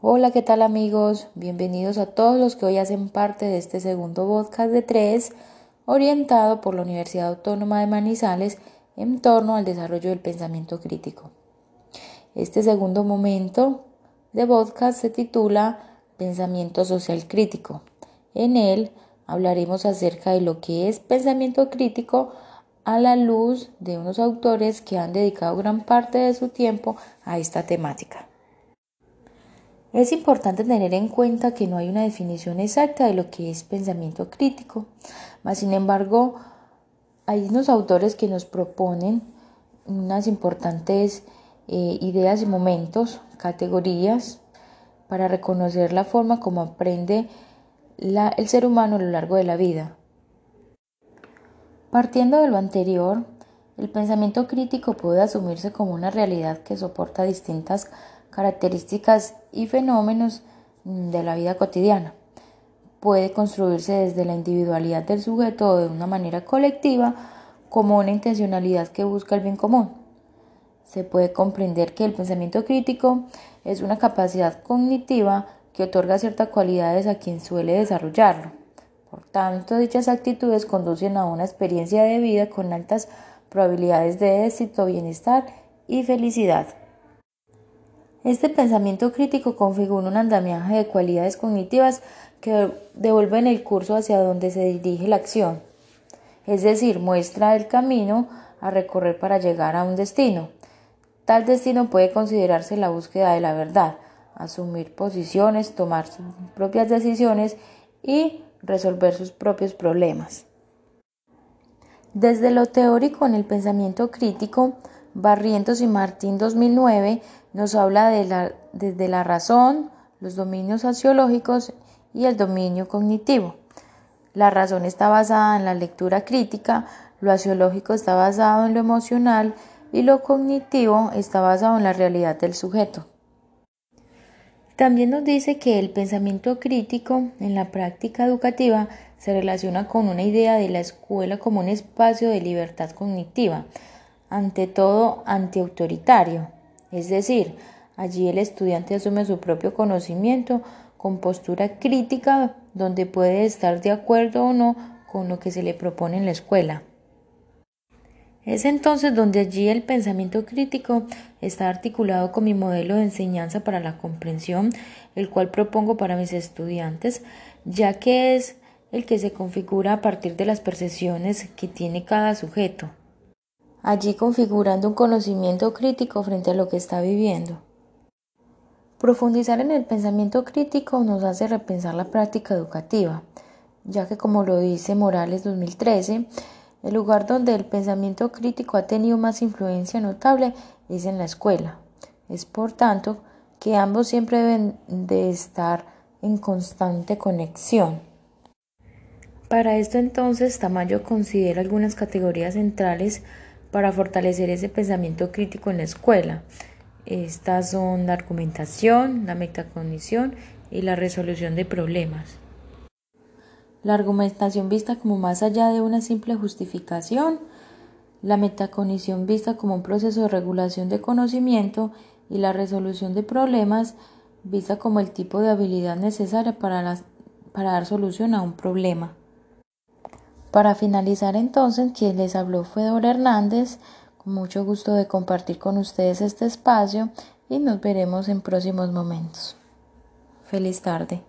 Hola, ¿qué tal amigos? Bienvenidos a todos los que hoy hacen parte de este segundo podcast de tres, orientado por la Universidad Autónoma de Manizales en torno al desarrollo del pensamiento crítico. Este segundo momento de podcast se titula Pensamiento Social Crítico. En él hablaremos acerca de lo que es pensamiento crítico a la luz de unos autores que han dedicado gran parte de su tiempo a esta temática. Es importante tener en cuenta que no hay una definición exacta de lo que es pensamiento crítico, mas sin embargo hay unos autores que nos proponen unas importantes eh, ideas y momentos, categorías, para reconocer la forma como aprende el ser humano a lo largo de la vida. Partiendo de lo anterior, el pensamiento crítico puede asumirse como una realidad que soporta distintas características y fenómenos de la vida cotidiana. Puede construirse desde la individualidad del sujeto o de una manera colectiva como una intencionalidad que busca el bien común. Se puede comprender que el pensamiento crítico es una capacidad cognitiva que otorga ciertas cualidades a quien suele desarrollarlo. Por tanto, dichas actitudes conducen a una experiencia de vida con altas probabilidades de éxito, bienestar y felicidad. Este pensamiento crítico configura un andamiaje de cualidades cognitivas que devuelven el curso hacia donde se dirige la acción, es decir, muestra el camino a recorrer para llegar a un destino. Tal destino puede considerarse la búsqueda de la verdad, asumir posiciones, tomar sus propias decisiones y resolver sus propios problemas. Desde lo teórico en el pensamiento crítico, Barrientos y Martín 2009 nos habla de la, desde la razón, los dominios sociológicos y el dominio cognitivo. La razón está basada en la lectura crítica, lo sociológico está basado en lo emocional y lo cognitivo está basado en la realidad del sujeto. También nos dice que el pensamiento crítico en la práctica educativa se relaciona con una idea de la escuela como un espacio de libertad cognitiva, ante todo antiautoritario, es decir, allí el estudiante asume su propio conocimiento con postura crítica donde puede estar de acuerdo o no con lo que se le propone en la escuela. Es entonces donde allí el pensamiento crítico está articulado con mi modelo de enseñanza para la comprensión, el cual propongo para mis estudiantes, ya que es el que se configura a partir de las percepciones que tiene cada sujeto allí configurando un conocimiento crítico frente a lo que está viviendo. Profundizar en el pensamiento crítico nos hace repensar la práctica educativa, ya que como lo dice Morales 2013, el lugar donde el pensamiento crítico ha tenido más influencia notable es en la escuela. Es por tanto que ambos siempre deben de estar en constante conexión. Para esto entonces Tamayo considera algunas categorías centrales para fortalecer ese pensamiento crítico en la escuela. Estas son la argumentación, la metacognición y la resolución de problemas. La argumentación vista como más allá de una simple justificación, la metacognición vista como un proceso de regulación de conocimiento y la resolución de problemas vista como el tipo de habilidad necesaria para, para dar solución a un problema. Para finalizar entonces, quien les habló fue Dora Hernández, con mucho gusto de compartir con ustedes este espacio y nos veremos en próximos momentos. Feliz tarde.